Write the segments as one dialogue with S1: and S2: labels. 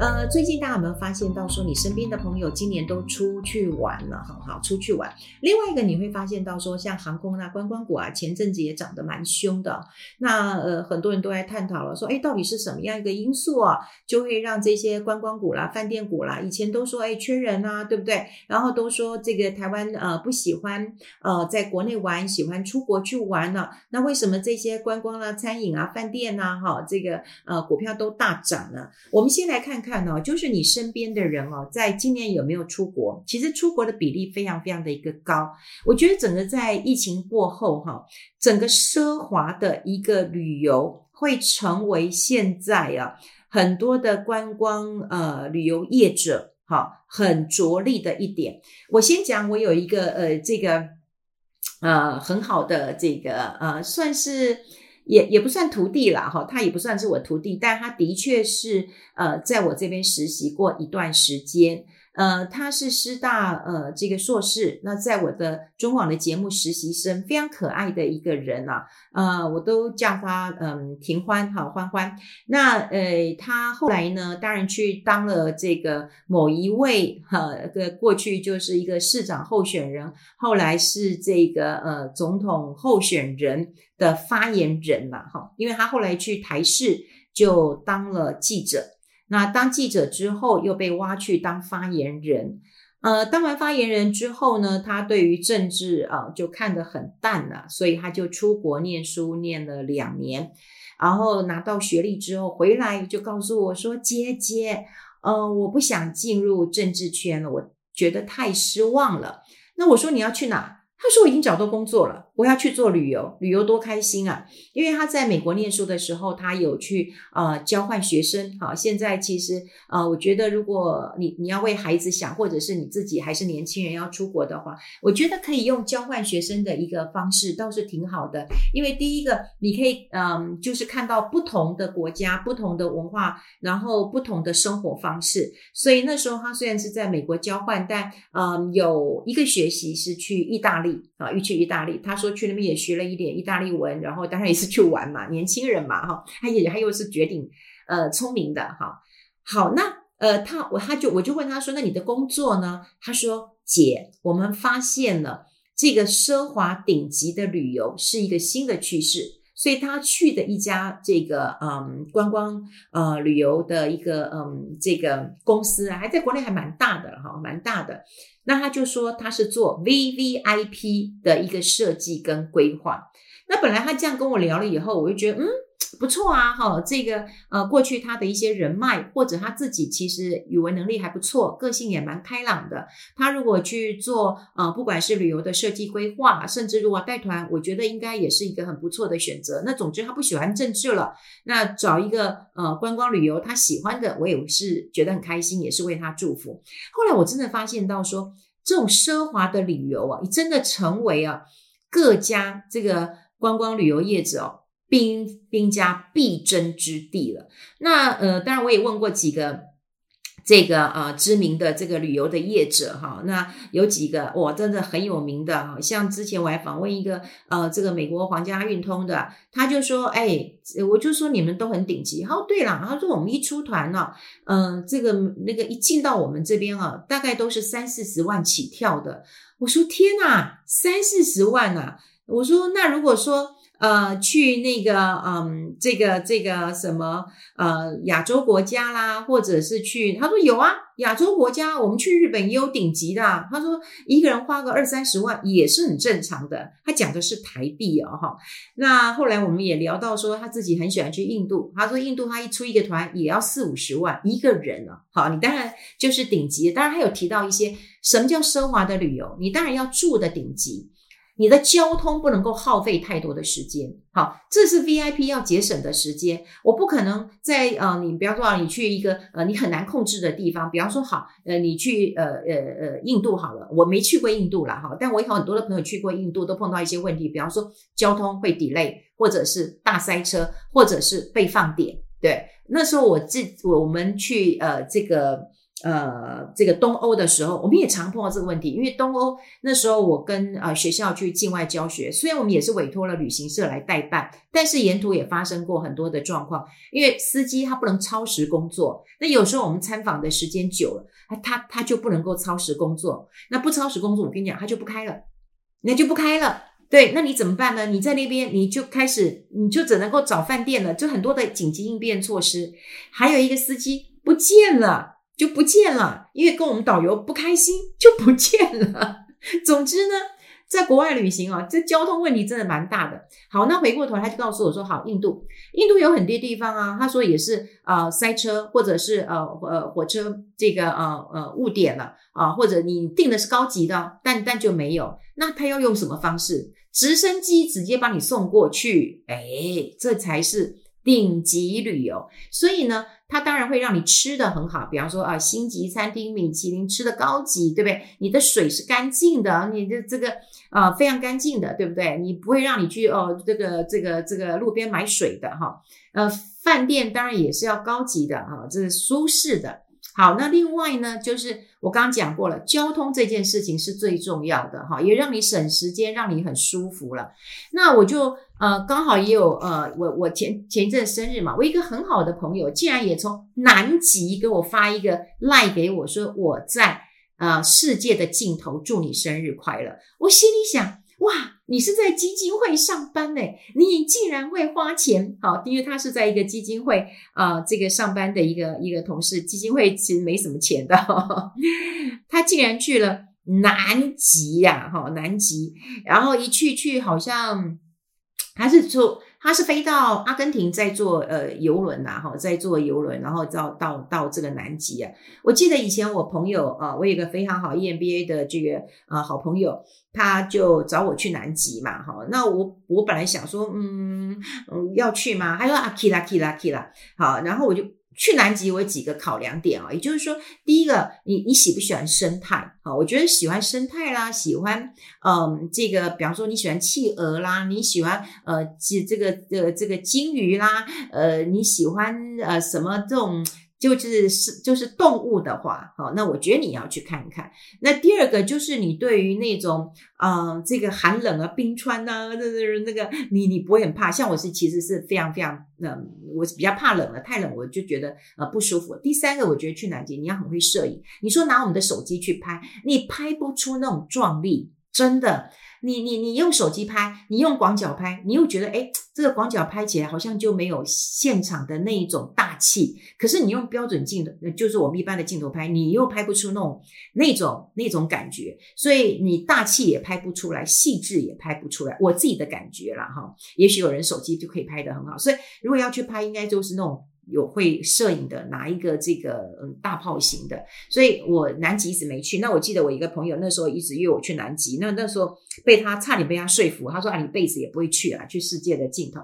S1: 呃，最近大家有没有发现到说，你身边的朋友今年都出去玩了，很好，出去玩。另外一个你会发现到说，像航空啊、观光股啊，前阵子也涨得蛮凶的。那呃，很多人都在探讨了，说，哎，到底是什么样一个因素啊，就会让这些观光股啦、饭店股啦，以前都说，哎，缺人啊，对不对？然后都说这个台湾呃不喜欢呃在国内玩，喜欢出国去玩了。那为什么这些观光啦、餐饮啊、饭店啊，哈？这个呃，股票都大涨呢。我们先来看看看、哦，就是你身边的人哦，在今年有没有出国？其实出国的比例非常非常的一个高。我觉得整个在疫情过后哈，整个奢华的一个旅游会成为现在啊很多的观光呃旅游业者哈很着力的一点。我先讲，我有一个呃这个呃很好的这个呃算是。也也不算徒弟啦，哈，他也不算是我徒弟，但他的确是呃，在我这边实习过一段时间。呃，他是师大呃这个硕士，那在我的中网的节目实习生，非常可爱的一个人啊，呃，我都叫他嗯庭欢哈欢欢。那呃，他后来呢，当然去当了这个某一位哈个过去就是一个市长候选人，后来是这个呃总统候选人的发言人嘛哈，因为他后来去台视就当了记者。那当记者之后，又被挖去当发言人。呃，当完发言人之后呢，他对于政治啊、就看得很淡了，所以他就出国念书，念了两年，然后拿到学历之后回来，就告诉我说：“姐姐，呃，我不想进入政治圈了，我觉得太失望了。”那我说：“你要去哪？”他说：“我已经找到工作了，我要去做旅游，旅游多开心啊！因为他在美国念书的时候，他有去呃交换学生。好，现在其实呃，我觉得如果你你要为孩子想，或者是你自己还是年轻人要出国的话，我觉得可以用交换学生的一个方式，倒是挺好的。因为第一个，你可以嗯、就是看到不同的国家、不同的文化，然后不同的生活方式。所以那时候他虽然是在美国交换，但嗯、有一个学习是去意大利。啊，又去意大利，他说去那边也学了一点意大利文，然后当然也是去玩嘛，年轻人嘛，哈，他也他又是绝顶呃聪明的，哈，好，那呃他我他就我就问他说，那你的工作呢？他说姐，我们发现了这个奢华顶级的旅游是一个新的趋势，所以他去的一家这个嗯观光呃旅游的一个嗯这个公司啊，还在国内还蛮大的哈，蛮大的。那他就说他是做 VVIP 的一个设计跟规划。那本来他这样跟我聊了以后，我就觉得嗯不错啊哈，这个呃过去他的一些人脉或者他自己其实语文能力还不错，个性也蛮开朗的。他如果去做呃不管是旅游的设计规划，甚至如果带团，我觉得应该也是一个很不错的选择。那总之他不喜欢政治了，那找一个呃观光旅游他喜欢的，我也是觉得很开心，也是为他祝福。后来我真的发现到说。这种奢华的旅游啊，你真的成为啊各家这个观光旅游业者哦兵兵家必争之地了。那呃，当然我也问过几个。这个呃知名的这个旅游的业者哈，那有几个哇，真的很有名的哈，像之前我还访问一个呃这个美国皇家运通的，他就说，哎，我就说你们都很顶级。哦，对了，他说我们一出团呢，嗯、这个那个一进到我们这边啊，大概都是三四十万起跳的。我说天哪，三四十万啊！我说那如果说。呃，去那个，嗯，这个这个什么，呃，亚洲国家啦，或者是去，他说有啊，亚洲国家，我们去日本也有顶级的。他说一个人花个二三十万也是很正常的。他讲的是台币哦，哈。那后来我们也聊到说，他自己很喜欢去印度。他说印度他一出一个团也要四五十万一个人啊。好，你当然就是顶级。当然他有提到一些什么叫奢华的旅游，你当然要住的顶级。你的交通不能够耗费太多的时间，好，这是 VIP 要节省的时间。我不可能在呃，你比方说你去一个呃你很难控制的地方，比方说好，呃，你去呃呃呃印度好了，我没去过印度啦哈，但我有很多的朋友去过印度，都碰到一些问题，比方说交通会 delay，或者是大塞车，或者是被放点。对，那时候我自我们去呃这个呃，这个东欧的时候，我们也常碰到这个问题。因为东欧那时候我跟呃学校去境外教学，虽然我们也是委托了旅行社来代办，但是沿途也发生过很多的状况。因为司机他不能超时工作，那有时候我们参访的时间久了，他他就不能够超时工作。那不超时工作，我跟你讲，他就不开了，那就不开了。对，那你怎么办呢？你在那边你就开始，你就只能够找饭店了，就很多的紧急应变措施。还有一个司机不见了。就不见了，因为跟我们导游不开心，就不见了。总之呢，在国外旅行啊，这交通问题真的蛮大的。好，那回过头他就告诉我说，好，印度，印度有很多地方啊，他说也是呃塞车，或者是呃呃火车这个呃呃误点了啊，或者你订的是高级的，但但就没有，那他要用什么方式？直升机直接把你送过去，哎，这才是顶级旅游。所以呢。它当然会让你吃的很好，比方说啊，星级餐厅、米其林吃的高级，对不对？你的水是干净的，你的这个啊非常干净的，对不对？你不会让你去哦，这个这个这个路边买水的哈。呃，饭店当然也是要高级的哈，这是舒适的。好，那另外呢，就是我刚刚讲过了，交通这件事情是最重要的哈，也让你省时间，让你很舒服了。那我就呃刚好也有呃，我我前前一阵生日嘛，我一个很好的朋友竟然也从南极给我发一个赖给我说我在呃世界的尽头祝你生日快乐，我心里想。哇，你是在基金会上班呢？你竟然会花钱？好，因为他是在一个基金会啊、这个上班的一个一个同事。基金会其实没什么钱的，呵呵，他竟然去了南极呀，哈，南极，然后一去去好像还是说。他是飞到阿根廷，在坐呃游轮呐，哈，在坐游轮，然后到到到这个南极啊。我记得以前我朋友啊，我有一个非常好 EMBA 的这个啊好朋友，他就找我去南极嘛，哈。那我我本来想说，嗯嗯要去吗？他说啊去啦去啦去啦，好，然后我就。去南极我有几个考量点啊，也就是说，第一个，你你喜不喜欢生态啊？我觉得喜欢生态啦，喜欢嗯这个，比方说你喜欢企鹅啦，你喜欢呃这这个呃这个鲸鱼啦，呃你喜欢呃什么这种。就是是就是动物的话，好，那我觉得你要去看一看。那第二个就是你对于那种啊、呃，这个寒冷啊，冰川呐、啊，那那那个你你不会很怕。像我是其实是非常非常嗯、我是比较怕冷的，太冷我就觉得呃不舒服。第三个，我觉得去南极你要很会摄影。你说拿我们的手机去拍，你拍不出那种壮丽，真的。你你你用手机拍，你用广角拍，你又觉得诶，这个广角拍起来好像就没有现场的那一种大气。可是你用标准镜头，就是我们一般的镜头拍，你又拍不出那种那种那种感觉。所以你大气也拍不出来，细致也拍不出来。我自己的感觉啦哈，也许有人手机就可以拍得很好。所以如果要去拍，应该就是那种。有会摄影的，拿一个这个嗯大炮型的，所以我南极一直没去。那我记得我一个朋友那时候一直约我去南极，那那时候被他差点被他说服，他说啊，你一辈子也不会去啊，去世界的尽头。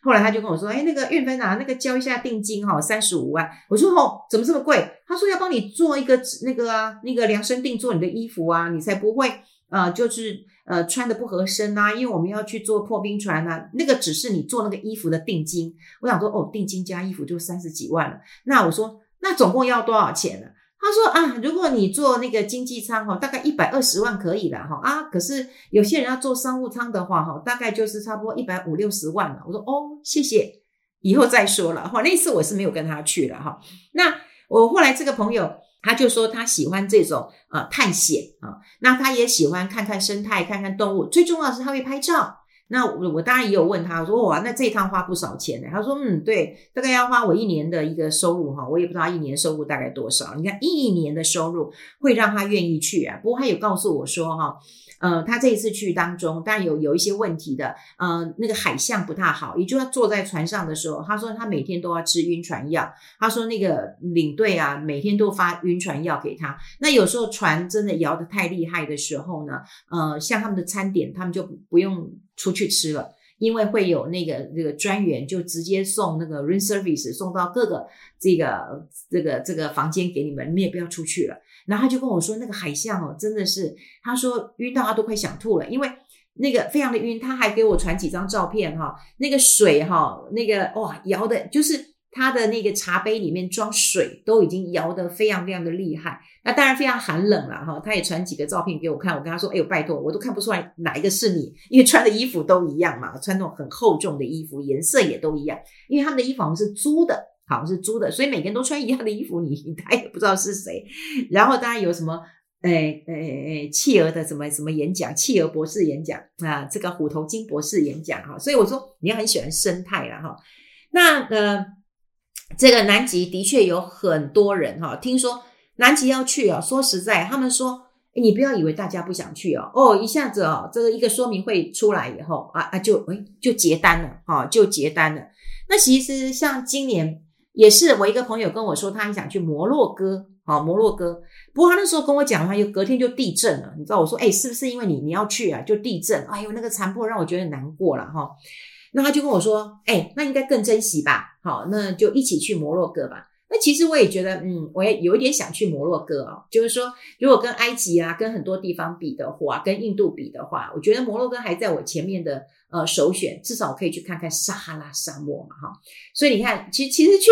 S1: 后来他就跟我说，哎，那个韵芬啊，那个交一下定金哈，三十五万。我说哦，怎么这么贵？他说要帮你做一个那个啊，那个量身定做你的衣服啊，你才不会呃就是。呃，穿的不合身呐、啊，因为我们要去做破冰船呐、啊，那个只是你做那个衣服的定金。我想说，哦，定金加衣服就三十几万了。那我说，那总共要多少钱呢？他说啊，如果你做那个经济舱哈，大概一百二十万可以了哈啊。可是有些人要做商务舱的话哈，大概就是差不多一百五六十万了。我说哦，谢谢，以后再说了哈。那次我是没有跟他去了哈。那我后来这个朋友。他就说他喜欢这种呃探险啊，那他也喜欢看看生态，看看动物，最重要的是他会拍照。那我我当然也有问他，我说哇，那这一趟花不少钱呢？他说嗯，对，大概要花我一年的一个收入哈，我也不知道他一年收入大概多少。你看一年的收入会让他愿意去啊。不过他有告诉我说哈。呃，他这一次去当中，当然有有一些问题的。呃，那个海象不太好，也就是他坐在船上的时候，他说他每天都要吃晕船药。他说那个领队啊，每天都发晕船药给他。那有时候船真的摇得太厉害的时候呢，呃，像他们的餐点，他们就不用出去吃了，因为会有那个那个专员就直接送那个 room service 送到各个这个这个这个房间给你们，你们也不要出去了。然后他就跟我说，那个海象哦，真的是，他说晕到他都快想吐了，因为那个非常的晕。他还给我传几张照片哈，那个水哈，那个哇摇的，就是他的那个茶杯里面装水都已经摇得非常非常的厉害，那当然非常寒冷了哈。他也传几个照片给我看，我跟他说：“哎呦，拜托，我都看不出来哪一个是你，因为穿的衣服都一样嘛，穿那种很厚重的衣服，颜色也都一样。因为他们的衣服好像是租的，好像是租的，所以每个人都穿一样的衣服，你他也不知道是谁。然后当然有什么，诶诶诶，企鹅的什么什么演讲，企鹅博士演讲啊，这个虎头金博士演讲哈。所以我说你很喜欢生态了哈。那呃。”这个南极的确有很多人哈，听说南极要去哦。说实在，他们说你不要以为大家不想去哦，哦，一下子哦，这个一个说明会出来以后啊啊，就诶就结单了哈，就结单了。那其实像今年也是，我一个朋友跟我说，他很想去摩洛哥啊，摩洛哥。不过他那时候跟我讲的话，又隔天就地震了，你知道？我说，诶是不是因为你你要去啊，就地震？哎呦，那个残破让我觉得难过了哈。那他就跟我说：“哎、那应该更珍惜吧？好，那就一起去摩洛哥吧。那其实我也觉得，嗯，我也有一点想去摩洛哥哦。就是说，如果跟埃及啊，跟很多地方比的话，跟印度比的话，我觉得摩洛哥还在我前面的。”呃，首选至少我可以去看看撒哈拉沙漠嘛，哈，所以你看，其实其实去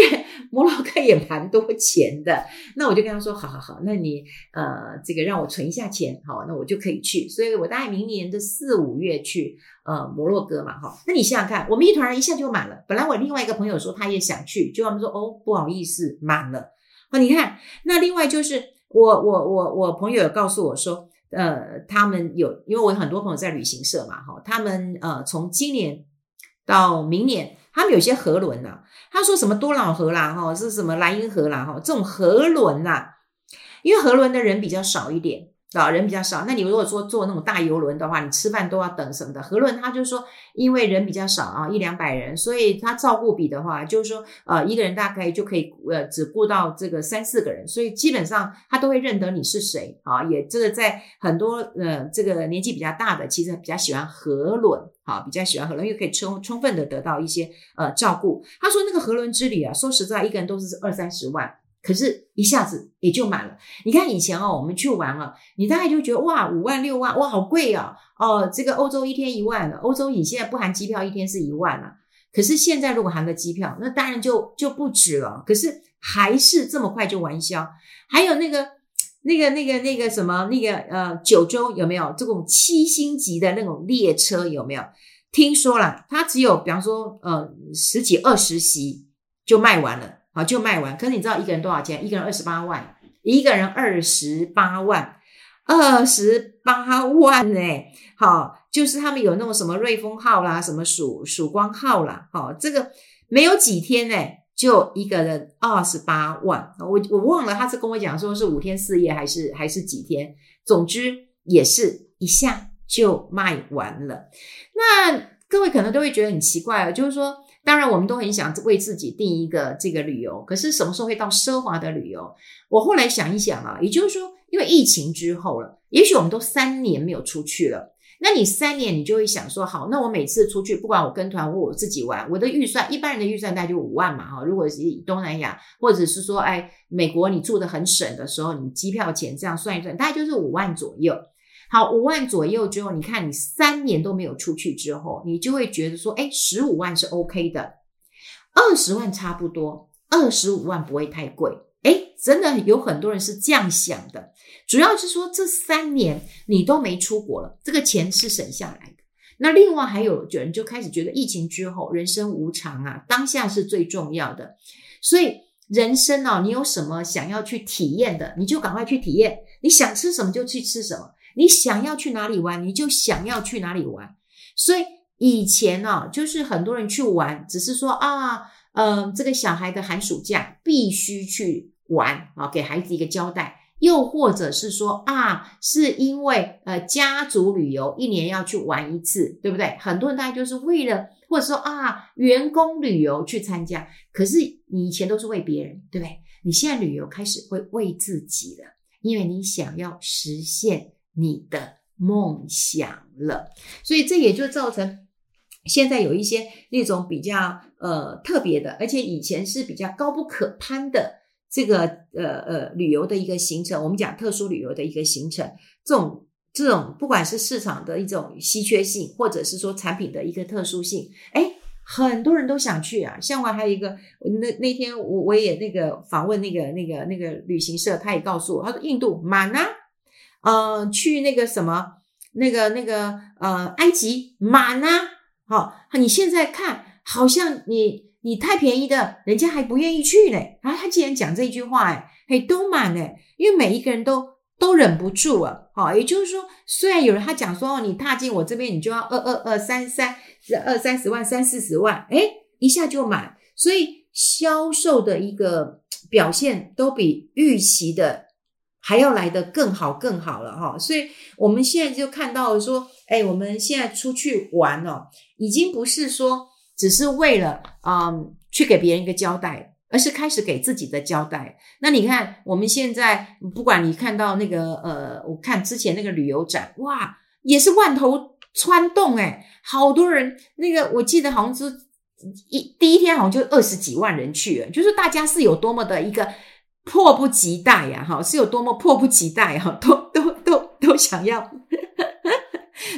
S1: 摩洛哥也蛮多钱的。那我就跟他说，好好好，那你呃，这个让我存一下钱，好，那我就可以去。所以我大概明年的四五月去呃摩洛哥嘛，哈。那你想想看，我们一团人一下就满了。本来我另外一个朋友说他也想去，就他们说哦，不好意思，满了。哦，你看，那另外就是我我我我朋友有告诉我说。呃，他们有，因为我有很多朋友在旅行社嘛，哈，他们呃，从今年到明年，他们有些河轮呐，他说什么多瑙河啦，哈，是什么莱茵河啦，哈，这种河轮呐，因为河轮的人比较少一点。啊，人比较少。那你如果说坐那种大游轮的话，你吃饭都要等什么的。河轮他就说，因为人比较少啊，一两百人，所以他照顾比的话，就是说，呃，一个人大概就可以呃只顾到这个三四个人，所以基本上他都会认得你是谁啊。也这个在很多呃这个年纪比较大的，其实比较喜欢河轮啊，比较喜欢河轮，因为可以充充分的得到一些呃照顾。他说那个河轮之旅啊，说实在，一个人都是二三十万。可是，一下子也就满了。你看以前哦，我们去玩了，你大概就觉得哇，五万六万，哇，好贵啊！哦，这个欧洲一天一万了，欧洲你现在不含机票，一天是一万了。可是现在如果含个机票，那当然就就不止了。可是还是这么快就完销。还有那个那个那个那个什么那个呃九州有没有这种七星级的那种列车有没有？听说了，它只有比方说呃十几二十席就卖完了。好，就卖完。可是你知道一个人多少钱？一个人二十八万，一个人二十八万，二十八万呢？好，就是他们有那种什么瑞丰号啦，什么曙曙光号啦，好，这个没有几天呢，就一个人二十八万。我我忘了，他是跟我讲说是五天四夜还是还是几天，总之也是一下就卖完了。那各位可能都会觉得很奇怪啊，就是说。当然，我们都很想为自己定一个这个旅游，可是什么时候会到奢华的旅游？我后来想一想啊，也就是说，因为疫情之后了，也许我们都三年没有出去了。那你三年，你就会想说，好，那我每次出去，不管我跟团或我自己玩，我的预算，一般人的预算大概就五万嘛，哈。如果是以东南亚，或者是说，哎，美国，你住得很省的时候，你机票钱这样算一算，大概就是五万左右。好，五万左右之后，你看你三年都没有出去之后，你就会觉得说，哎，十五万是 OK 的，二十万差不多，二十五万不会太贵。哎，真的有很多人是这样想的，主要是说这三年你都没出国了，这个钱是省下来的。那另外还有人就开始觉得疫情之后人生无常啊，当下是最重要的，所以人生哦，你有什么想要去体验的，你就赶快去体验，你想吃什么就去吃什么。你想要去哪里玩，你就想要去哪里玩。所以以前呢、就是很多人去玩，只是说啊，嗯、这个小孩的寒暑假必须去玩啊，给孩子一个交代。又或者是说啊，是因为呃家族旅游一年要去玩一次，对不对？很多人大概就是为了，或者说啊员工旅游去参加。可是你以前都是为别人，对不对？你现在旅游开始会为自己了，因为你想要实现。你的梦想了，所以这也就造成现在有一些那种比较呃特别的，而且以前是比较高不可攀的这个呃呃旅游的一个行程。我们讲特殊旅游的一个行程，这种这种不管是市场的一种稀缺性，或者是说产品的一个特殊性，诶很多人都想去啊。像我还有一个，那那天我我也那个访问那个那个那个旅行社，他也告诉我，他说印度满啊，呃，去那个什么那个那个呃埃及满啊，好，你现在看好像你你太便宜的，人家还不愿意去嘞。啊，他竟然讲这一句话，哎，嘿，都满嘞，因为每一个人都。都忍不住了，好，也就是说，虽然有人他讲说，哦，你踏进我这边，你就要二二二三三二三十万三四十万，诶，一下就满，所以销售的一个表现都比预期的还要来得更好更好了哈，所以我们现在就看到了说，诶，我们现在出去玩哦，已经不是说只是为了嗯去给别人一个交代。而是开始给自己的交代。那你看，我们现在不管你看到那个呃，我看之前那个旅游展，哇，也是万头攒动诶，好多人。那个我记得好像是一第一天好像就二十几万人去，就是大家是有多么的一个迫不及待呀，哈，是有多么迫不及待哈，都都都都想要。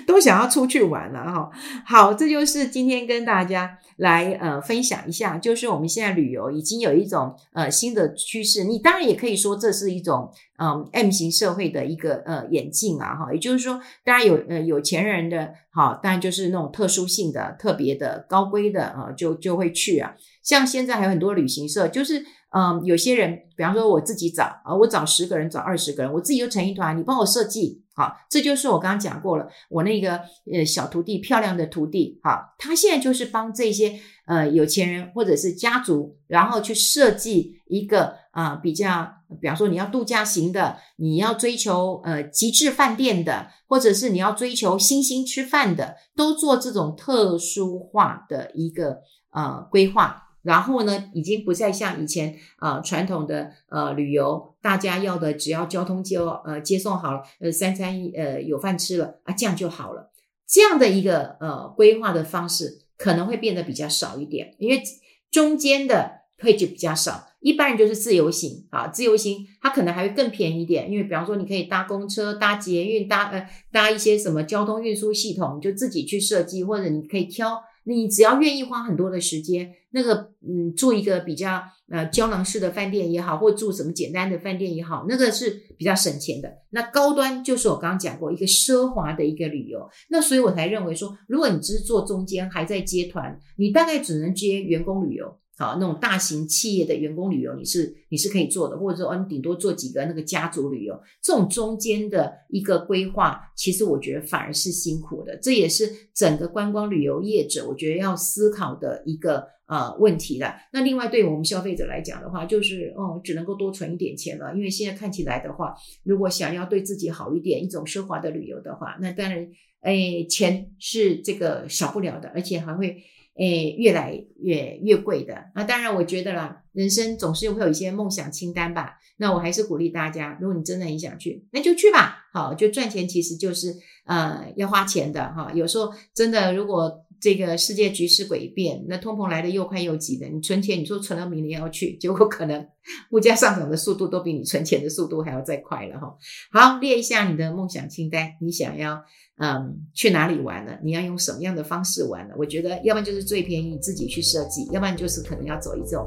S1: 都想要出去玩了哈，好，这就是今天跟大家来呃分享一下，就是我们现在旅游已经有一种呃新的趋势，你当然也可以说这是一种嗯 M 型社会的一个呃演进啊哈，也就是说，当然有呃有钱人的哈，当然就是那种特殊性的、特别的、高规的啊，就就会去啊，像现在还有很多旅行社，就是。嗯，有些人，比方说我自己找啊，我找十个人，找二十个人，我自己就成一团，你帮我设计，好，这就是我刚刚讲过了，我那个呃小徒弟，漂亮的徒弟，好，他现在就是帮这些呃有钱人或者是家族，然后去设计一个啊、比较，比方说你要度假型的，你要追求呃极致饭店的，或者是你要追求星星吃饭的，都做这种特殊化的一个呃规划。然后呢，已经不再像以前呃传统的呃旅游，大家要的只要交通接呃接送好了，呃三餐呃有饭吃了啊，这样就好了。这样的一个呃规划的方式可能会变得比较少一点，因为中间的配置比较少。一般人就是自由行啊，自由行它可能还会更便宜一点，因为比方说你可以搭公车、搭捷运、搭呃搭一些什么交通运输系统，你就自己去设计，或者你可以挑。你只要愿意花很多的时间，那个嗯，住一个比较呃胶囊式的饭店也好，或住什么简单的饭店也好，那个是比较省钱的。那高端就是我刚刚讲过一个奢华的一个旅游。那所以我才认为说，如果你只是做中间还在接团，你大概只能接员工旅游。好，那种大型企业的员工旅游，你是你是可以做的，或者说，哦，你顶多做几个那个家族旅游，这种中间的一个规划，其实我觉得反而是辛苦的，这也是整个观光旅游业者我觉得要思考的一个呃问题了。那另外对我们消费者来讲的话，就是哦，只能够多存一点钱了，因为现在看起来的话，如果想要对自己好一点，一种奢华的旅游的话，那当然，哎，钱是这个少不了的，而且还会。诶，越来越越贵的那！当然，我觉得啦，人生总是会有一些梦想清单吧。那我还是鼓励大家，如果你真的很想去，那就去吧。好，就赚钱其实就是呃要花钱的哈。有时候真的，如果这个世界局势诡变，那通膨来得又快又急的，你存钱，你说存到明年要去，结果可能物价上涨的速度都比你存钱的速度还要再快了哈。好，列一下你的梦想清单，你想要。嗯，去哪里玩呢？你要用什么样的方式玩呢？我觉得，要不然就是最便宜自己去设计，要不然就是可能要走一种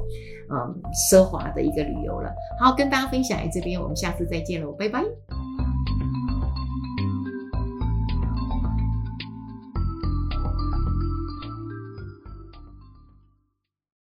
S1: 嗯奢华的一个旅游了。好，跟大家分享在这边，我们下次再见喽，拜拜。